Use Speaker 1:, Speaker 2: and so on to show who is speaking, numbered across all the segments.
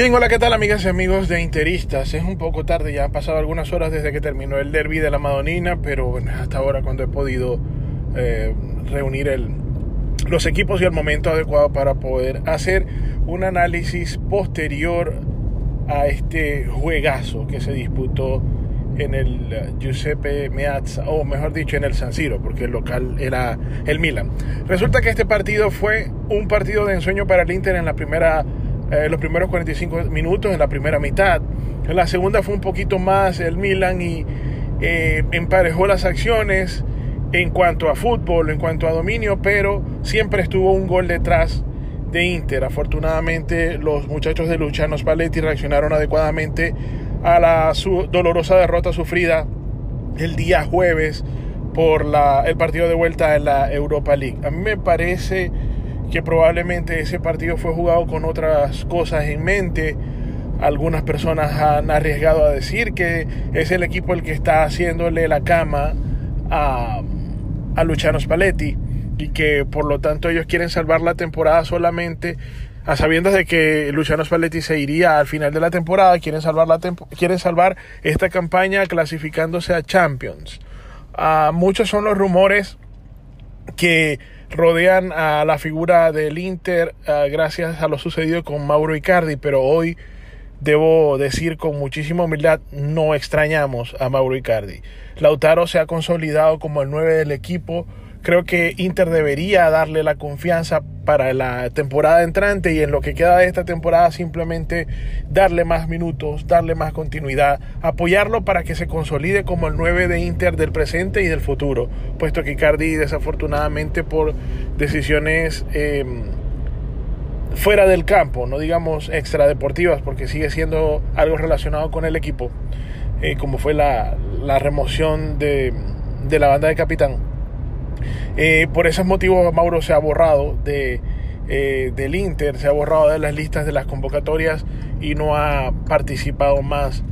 Speaker 1: Bien, hola, ¿qué tal amigas y amigos de Interistas? Es un poco tarde, ya han pasado algunas horas desde que terminó el derby de la Madonina, pero bueno, hasta ahora cuando he podido eh, reunir los equipos y el momento adecuado para poder hacer un análisis posterior a este juegazo que se disputó en el Giuseppe Meazza, o mejor dicho, en el San Siro, porque el local era el Milan. Resulta que este partido fue un partido de ensueño para el Inter en la primera, eh, los primeros 45 minutos, en la primera mitad. En la segunda fue un poquito más el Milan y eh, emparejó las acciones en cuanto a fútbol, en cuanto a dominio, pero siempre estuvo un gol detrás de Inter. Afortunadamente los muchachos de Luciano Spalletti reaccionaron adecuadamente a la dolorosa derrota sufrida el día jueves por la, el partido de vuelta en la Europa League. A mí me parece que probablemente ese partido fue jugado con otras cosas en mente. Algunas personas han arriesgado a decir que es el equipo el que está haciéndole la cama a, a Luciano Spalletti y que por lo tanto ellos quieren salvar la temporada solamente a sabiendas de que Luciano Spalletti se iría al final de la temporada, quieren salvar, la quieren salvar esta campaña clasificándose a Champions. Uh, muchos son los rumores que rodean a la figura del Inter uh, gracias a lo sucedido con Mauro Icardi, pero hoy debo decir con muchísima humildad, no extrañamos a Mauro Icardi. Lautaro se ha consolidado como el 9 del equipo, Creo que Inter debería darle la confianza para la temporada entrante y en lo que queda de esta temporada simplemente darle más minutos, darle más continuidad, apoyarlo para que se consolide como el 9 de Inter del presente y del futuro, puesto que Icardi desafortunadamente por decisiones em, fuera del campo, no digamos extradeportivas, porque sigue siendo algo relacionado con el equipo, eh, como fue la, remoción de la banda de capitán eh, por esos motivos Mauro se ha borrado de, eh, del Inter, se ha borrado de las listas de las convocatorias y no ha participado más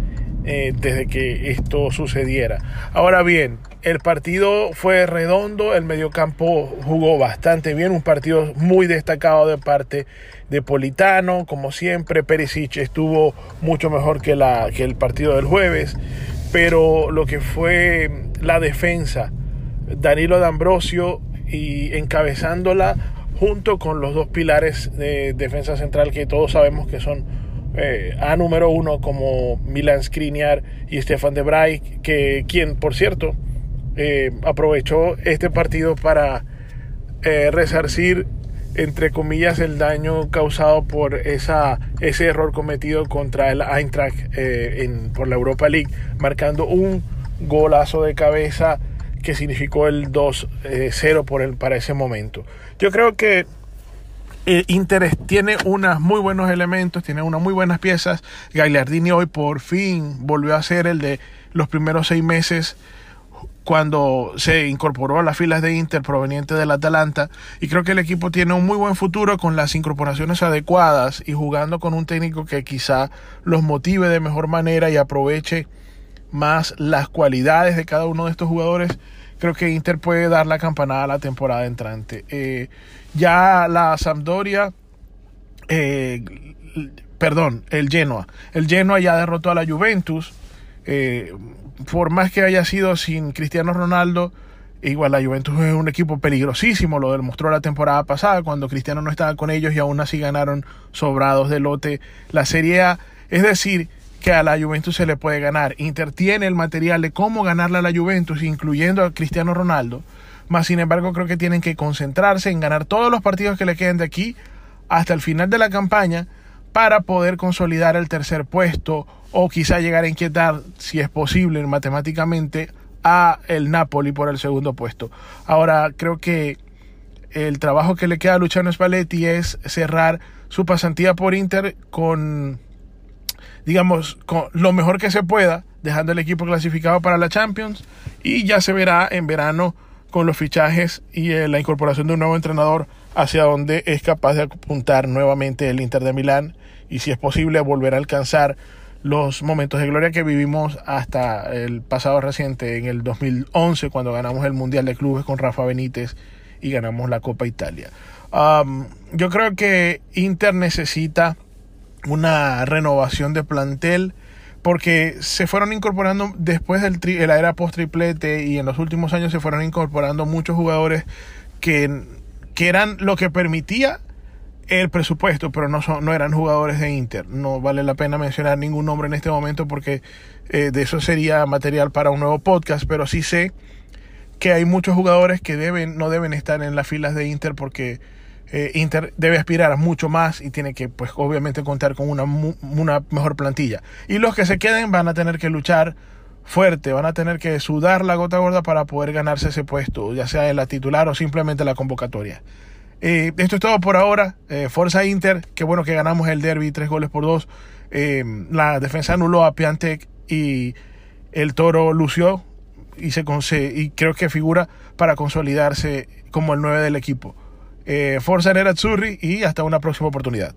Speaker 1: eh, desde que esto sucediera. Ahora bien, el partido fue redondo, el mediocampo jugó bastante bien, un partido muy destacado de parte de Politano, como siempre, Perisic estuvo mucho mejor que, la, que el partido del jueves, pero lo que fue la defensa, Danilo D'Ambrosio y encabezándola junto con los dos pilares de defensa central que todos sabemos que son eh, a número uno como Milan Skriniar y Stefan de Vrij, que quien por cierto eh, aprovechó este partido para eh, resarcir entre comillas el daño causado por esa, ese error cometido contra el Eintracht en, por la Europa League, marcando un golazo de cabeza que significó el 2-0 eh, para ese momento. Yo creo que eh, tiene unos muy buenos elementos, tiene unas muy buenas piezas. Gagliardini hoy por fin volvió a ser el de los primeros seis meses cuando se incorporó a las filas de Inter proveniente del Atalanta y creo que el equipo tiene un muy buen futuro con las incorporaciones adecuadas y jugando con un técnico que quizá los motive de mejor manera y aproveche más las cualidades de cada uno de estos jugadores creo que Inter puede dar la campanada a la temporada entrante. Eh, ya la Sampdoria, eh, perdón, el Genoa. El Genoa ya derrotó a la Juventus. Eh, por más que haya sido sin Cristiano Ronaldo, igual la Juventus es un equipo peligrosísimo, lo demostró la temporada pasada cuando Cristiano no estaba con ellos y aún así ganaron sobrados de lote la Serie A. Es decir, que a la Juventus se le puede ganar. Inter tiene el material de cómo ganarle a la Juventus, incluyendo a Cristiano Ronaldo. Más sin embargo, creo que tienen que concentrarse en ganar todos los partidos que le queden de aquí hasta el final de la campaña para poder consolidar el tercer puesto o quizá llegar a inquietar, si es posible matemáticamente, a el Napoli por el segundo puesto. Ahora, creo que el trabajo que le queda a Luciano Spalletti es cerrar su pasantía por Inter con digamos, con lo mejor que se pueda, dejando el equipo clasificado para la Champions y ya se verá en verano con los fichajes y eh, la incorporación de un nuevo entrenador hacia donde es capaz de apuntar nuevamente el Inter de Milán y si es posible volver a alcanzar los momentos de gloria que vivimos hasta el pasado reciente, en el 2011, cuando ganamos el Mundial de Clubes con Rafa Benítez y ganamos la Copa Italia. yo creo que Inter necesita una renovación de plantel porque se fueron incorporando después del de la era post triplete y en los últimos años se fueron incorporando muchos jugadores que, que eran lo que permitía el presupuesto, pero no, son, no eran jugadores de Inter. No vale la pena mencionar ningún nombre en este momento porque eh, de eso sería material para un nuevo podcast, pero sí sé que hay muchos jugadores que deben, no deben estar en las filas de Inter porque eh, Inter debe aspirar mucho más y tiene que, pues, obviamente contar con una, una mejor plantilla. Y los que se queden van a tener que luchar fuerte, van a tener que sudar la gota gorda para poder ganarse ese puesto, ya sea en la titular o simplemente la convocatoria. Eh, esto es todo por ahora. Eh, Forza Inter, qué bueno que ganamos el derby, tres goles por dos. Eh, la defensa anuló a Piantec y el Toro lució y, se y creo que figura para consolidarse como el 9 del equipo. Forza Nerazzurri y hasta una próxima oportunidad.